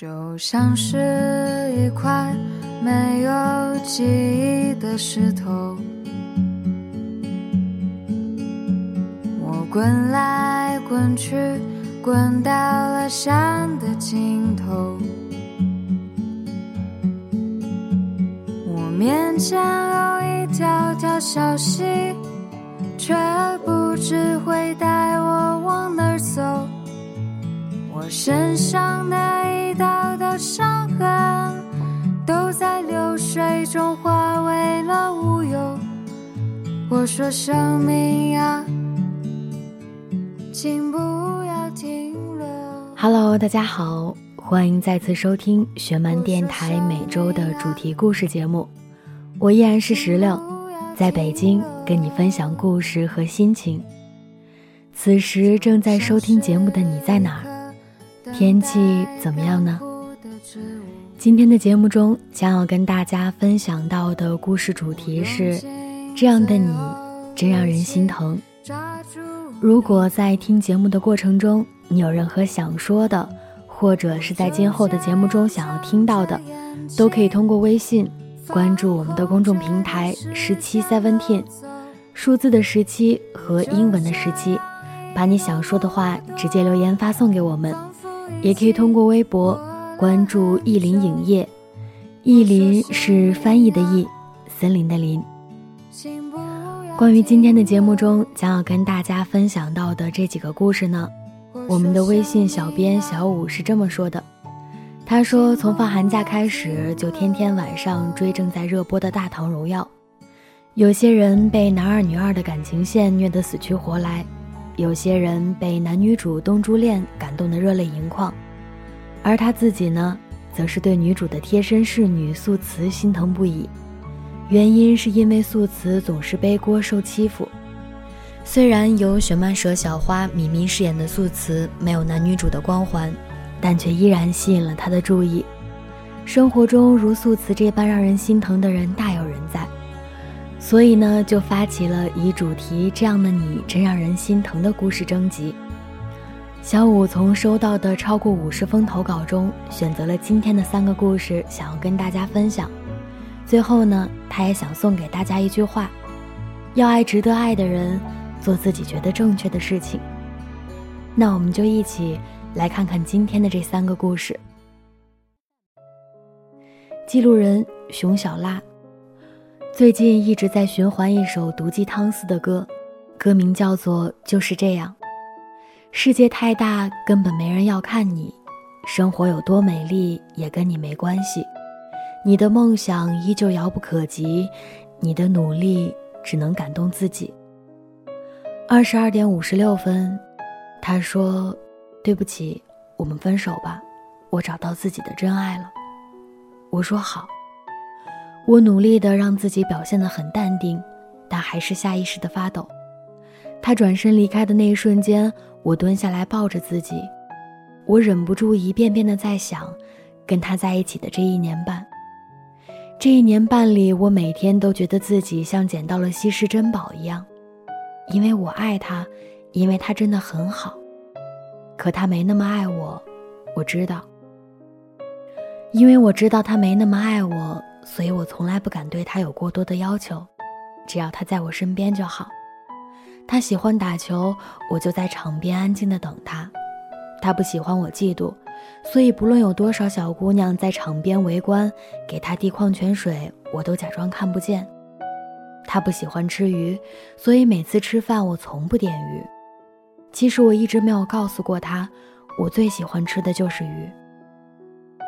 就像是一块没有记忆的石头，我滚来滚去，滚到了山的尽头。我面前有一条条小溪，却不知会带我往哪儿走。我身上的中化为了乌有。我说生命啊，请不要停留。Hello，大家好，欢迎再次收听学曼电台每周的主题故事节目。我依然是石榴，在北京跟你分享故事和心情。此时正在收听节目的你在哪儿？天气怎么样呢？今天的节目中将要跟大家分享到的故事主题是：这样的你真让人心疼。如果在听节目的过程中，你有任何想说的，或者是在今后的节目中想要听到的，都可以通过微信关注我们的公众平台十七 seventeen，数字的十七和英文的十七，把你想说的话直接留言发送给我们。也可以通过微博关注意林影业，意林是翻译的意，森林的林。关于今天的节目中将要跟大家分享到的这几个故事呢，我们的微信小编小五是这么说的，他说从放寒假开始就天天晚上追正在热播的《大唐荣耀》，有些人被男二女二的感情线虐得死去活来。有些人被男女主东珠恋感动得热泪盈眶，而他自己呢，则是对女主的贴身侍女素瓷心疼不已。原因是因为素瓷总是背锅受欺负。虽然由雪漫蛇小花米米饰演的素瓷没有男女主的光环，但却依然吸引了他的注意。生活中如素瓷这般让人心疼的人大有人在。所以呢，就发起了以主题“这样的你真让人心疼”的故事征集。小五从收到的超过五十封投稿中，选择了今天的三个故事，想要跟大家分享。最后呢，他也想送给大家一句话：要爱值得爱的人，做自己觉得正确的事情。那我们就一起来看看今天的这三个故事。记录人熊小拉。最近一直在循环一首毒鸡汤似的歌，歌名叫做《就是这样》。世界太大，根本没人要看你；生活有多美丽，也跟你没关系。你的梦想依旧遥不可及，你的努力只能感动自己。二十二点五十六分，他说：“对不起，我们分手吧，我找到自己的真爱了。”我说：“好。”我努力的让自己表现得很淡定，但还是下意识的发抖。他转身离开的那一瞬间，我蹲下来抱着自己，我忍不住一遍遍的在想，跟他在一起的这一年半。这一年半里，我每天都觉得自己像捡到了稀世珍宝一样，因为我爱他，因为他真的很好。可他没那么爱我，我知道。因为我知道他没那么爱我。所以我从来不敢对他有过多的要求，只要他在我身边就好。他喜欢打球，我就在场边安静的等他。他不喜欢我嫉妒，所以不论有多少小姑娘在场边围观，给他递矿泉水，我都假装看不见。他不喜欢吃鱼，所以每次吃饭我从不点鱼。其实我一直没有告诉过他，我最喜欢吃的就是鱼。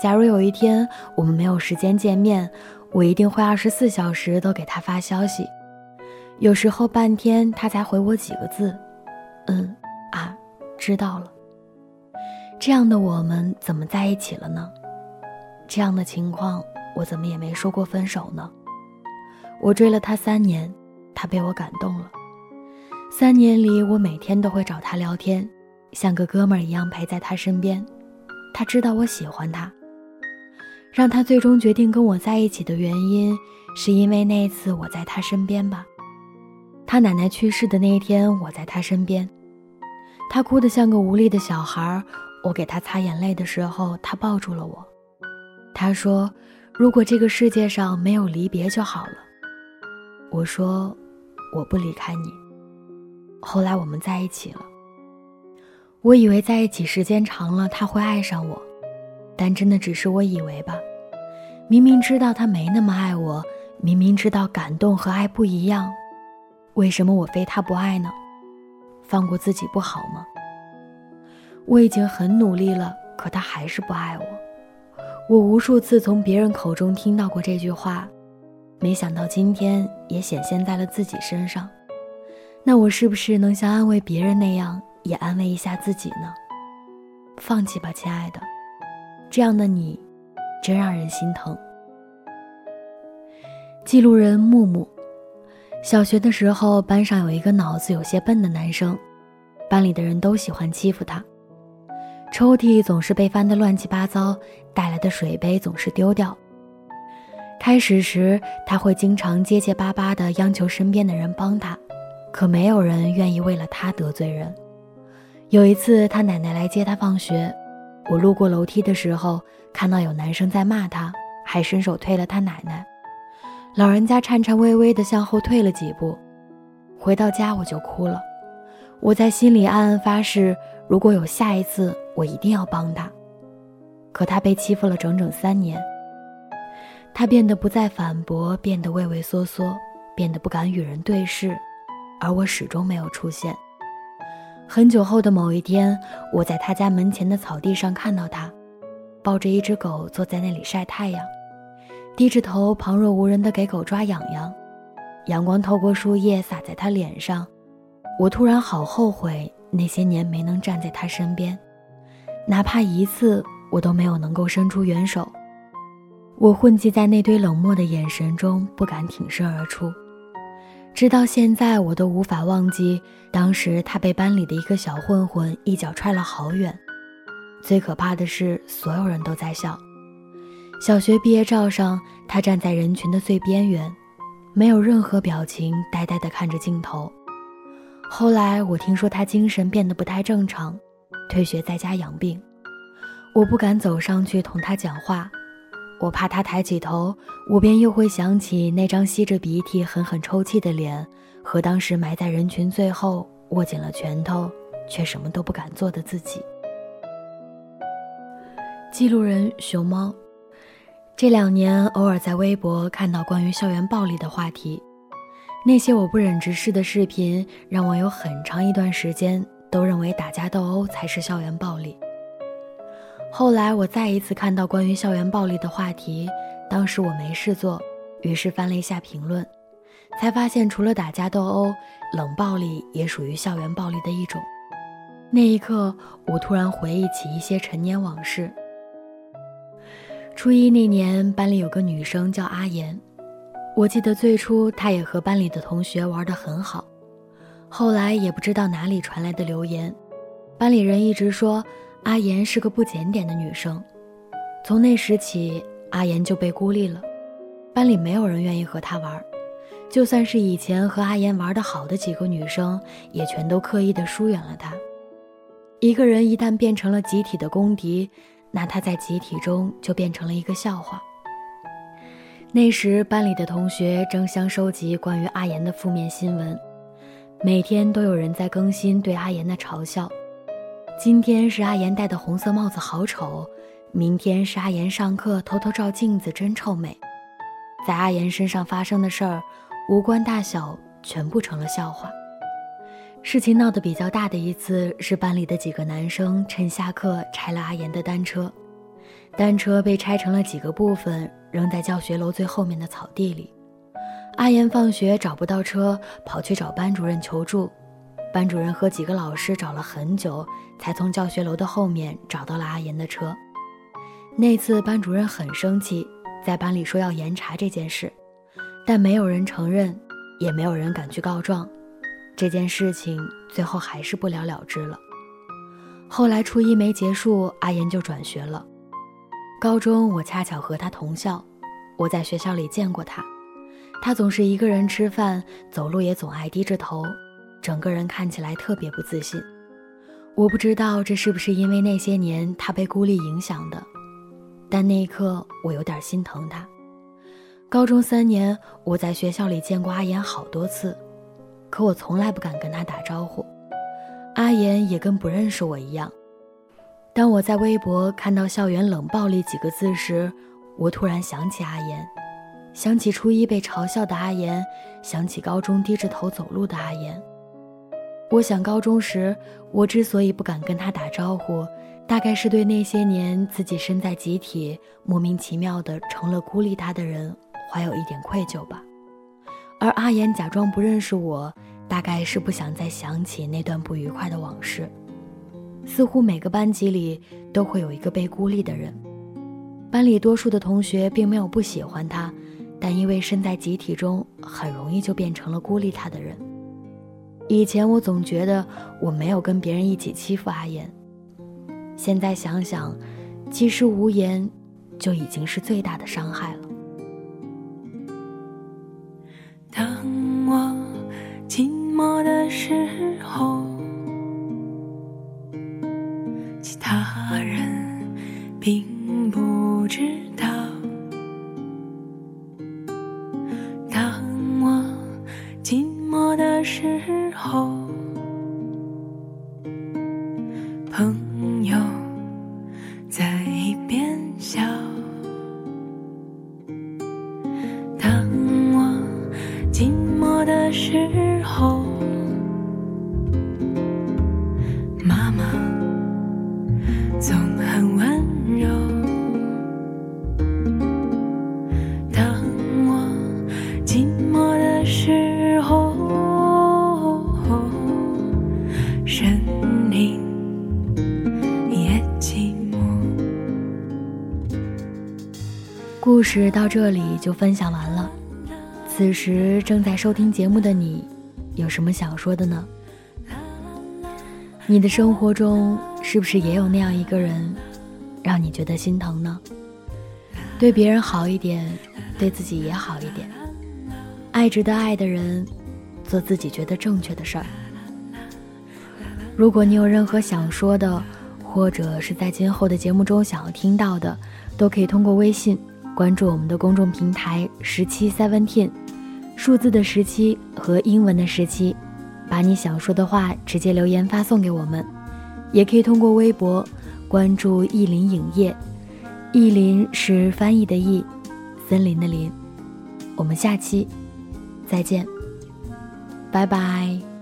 假如有一天我们没有时间见面，我一定会二十四小时都给他发消息，有时候半天他才回我几个字，嗯，啊，知道了。这样的我们怎么在一起了呢？这样的情况我怎么也没说过分手呢？我追了他三年，他被我感动了。三年里，我每天都会找他聊天，像个哥们儿一样陪在他身边。他知道我喜欢他。让他最终决定跟我在一起的原因，是因为那次我在他身边吧。他奶奶去世的那一天，我在他身边，他哭得像个无力的小孩，我给他擦眼泪的时候，他抱住了我。他说：“如果这个世界上没有离别就好了。”我说：“我不离开你。”后来我们在一起了。我以为在一起时间长了他会爱上我，但真的只是我以为吧。明明知道他没那么爱我，明明知道感动和爱不一样，为什么我非他不爱呢？放过自己不好吗？我已经很努力了，可他还是不爱我。我无数次从别人口中听到过这句话，没想到今天也显现在了自己身上。那我是不是能像安慰别人那样，也安慰一下自己呢？放弃吧，亲爱的，这样的你，真让人心疼。记录人木木，小学的时候，班上有一个脑子有些笨的男生，班里的人都喜欢欺负他。抽屉总是被翻得乱七八糟，带来的水杯总是丢掉。开始时，他会经常结结巴巴地央求身边的人帮他，可没有人愿意为了他得罪人。有一次，他奶奶来接他放学，我路过楼梯的时候，看到有男生在骂他，还伸手推了他奶奶。老人家颤颤巍巍地向后退了几步。回到家，我就哭了。我在心里暗暗发誓。如果有下一次，我一定要帮他。可他被欺负了整整三年。他变得不再反驳，变得畏畏缩缩，变得不敢与人对视，而我始终没有出现。很久后的某一天，我在他家门前的草地上看到他，抱着一只狗坐在那里晒太阳，低着头旁若无人地给狗抓痒痒。阳光透过树叶洒在他脸上，我突然好后悔。那些年没能站在他身边，哪怕一次，我都没有能够伸出援手。我混迹在那堆冷漠的眼神中，不敢挺身而出。直到现在，我都无法忘记当时他被班里的一个小混混一脚踹了好远。最可怕的是，所有人都在笑。小学毕业照上，他站在人群的最边缘，没有任何表情，呆呆地看着镜头。后来我听说他精神变得不太正常，退学在家养病。我不敢走上去同他讲话，我怕他抬起头，我便又会想起那张吸着鼻涕狠狠抽泣的脸，和当时埋在人群最后握紧了拳头却什么都不敢做的自己。记录人熊猫，这两年偶尔在微博看到关于校园暴力的话题。那些我不忍直视的视频，让我有很长一段时间都认为打架斗殴才是校园暴力。后来我再一次看到关于校园暴力的话题，当时我没事做，于是翻了一下评论，才发现除了打架斗殴，冷暴力也属于校园暴力的一种。那一刻，我突然回忆起一些陈年往事。初一那年，班里有个女生叫阿言。我记得最初，她也和班里的同学玩得很好。后来也不知道哪里传来的流言，班里人一直说阿言是个不检点的女生。从那时起，阿言就被孤立了，班里没有人愿意和她玩。就算是以前和阿言玩得好的几个女生，也全都刻意的疏远了她。一个人一旦变成了集体的公敌，那他在集体中就变成了一个笑话。那时，班里的同学争相收集关于阿言的负面新闻，每天都有人在更新对阿言的嘲笑。今天是阿言戴的红色帽子好丑，明天是阿言上课偷偷照镜子真臭美。在阿言身上发生的事儿，无关大小，全部成了笑话。事情闹得比较大的一次，是班里的几个男生趁下课拆了阿言的单车。单车被拆成了几个部分，扔在教学楼最后面的草地里。阿言放学找不到车，跑去找班主任求助。班主任和几个老师找了很久，才从教学楼的后面找到了阿言的车。那次班主任很生气，在班里说要严查这件事，但没有人承认，也没有人敢去告状。这件事情最后还是不了了之了。后来初一没结束，阿言就转学了。高中我恰巧和他同校，我在学校里见过他。他总是一个人吃饭，走路也总爱低着头，整个人看起来特别不自信。我不知道这是不是因为那些年他被孤立影响的，但那一刻我有点心疼他。高中三年，我在学校里见过阿言好多次，可我从来不敢跟他打招呼，阿言也跟不认识我一样。当我在微博看到“校园冷暴力”几个字时，我突然想起阿言，想起初一被嘲笑的阿言，想起高中低着头走路的阿言。我想，高中时我之所以不敢跟他打招呼，大概是对那些年自己身在集体，莫名其妙的成了孤立他的人，怀有一点愧疚吧。而阿言假装不认识我，大概是不想再想起那段不愉快的往事。似乎每个班级里都会有一个被孤立的人，班里多数的同学并没有不喜欢他，但因为身在集体中，很容易就变成了孤立他的人。以前我总觉得我没有跟别人一起欺负阿言，现在想想，其实无言就已经是最大的伤害了。当我寂寞的时候。其他人并不知妈妈总很温柔。当我寂寞的时候生命也寂寞。故事到这里就分享完了。此时正在收听节目的你有什么想说的呢？你的生活中是不是也有那样一个人，让你觉得心疼呢？对别人好一点，对自己也好一点，爱值得爱的人，做自己觉得正确的事儿。如果你有任何想说的，或者是在今后的节目中想要听到的，都可以通过微信。关注我们的公众平台十七 seventeen，数字的十七和英文的十七，把你想说的话直接留言发送给我们，也可以通过微博关注意林影业，意林是翻译的意，森林的林，我们下期再见，拜拜。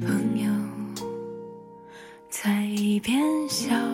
朋友在一边笑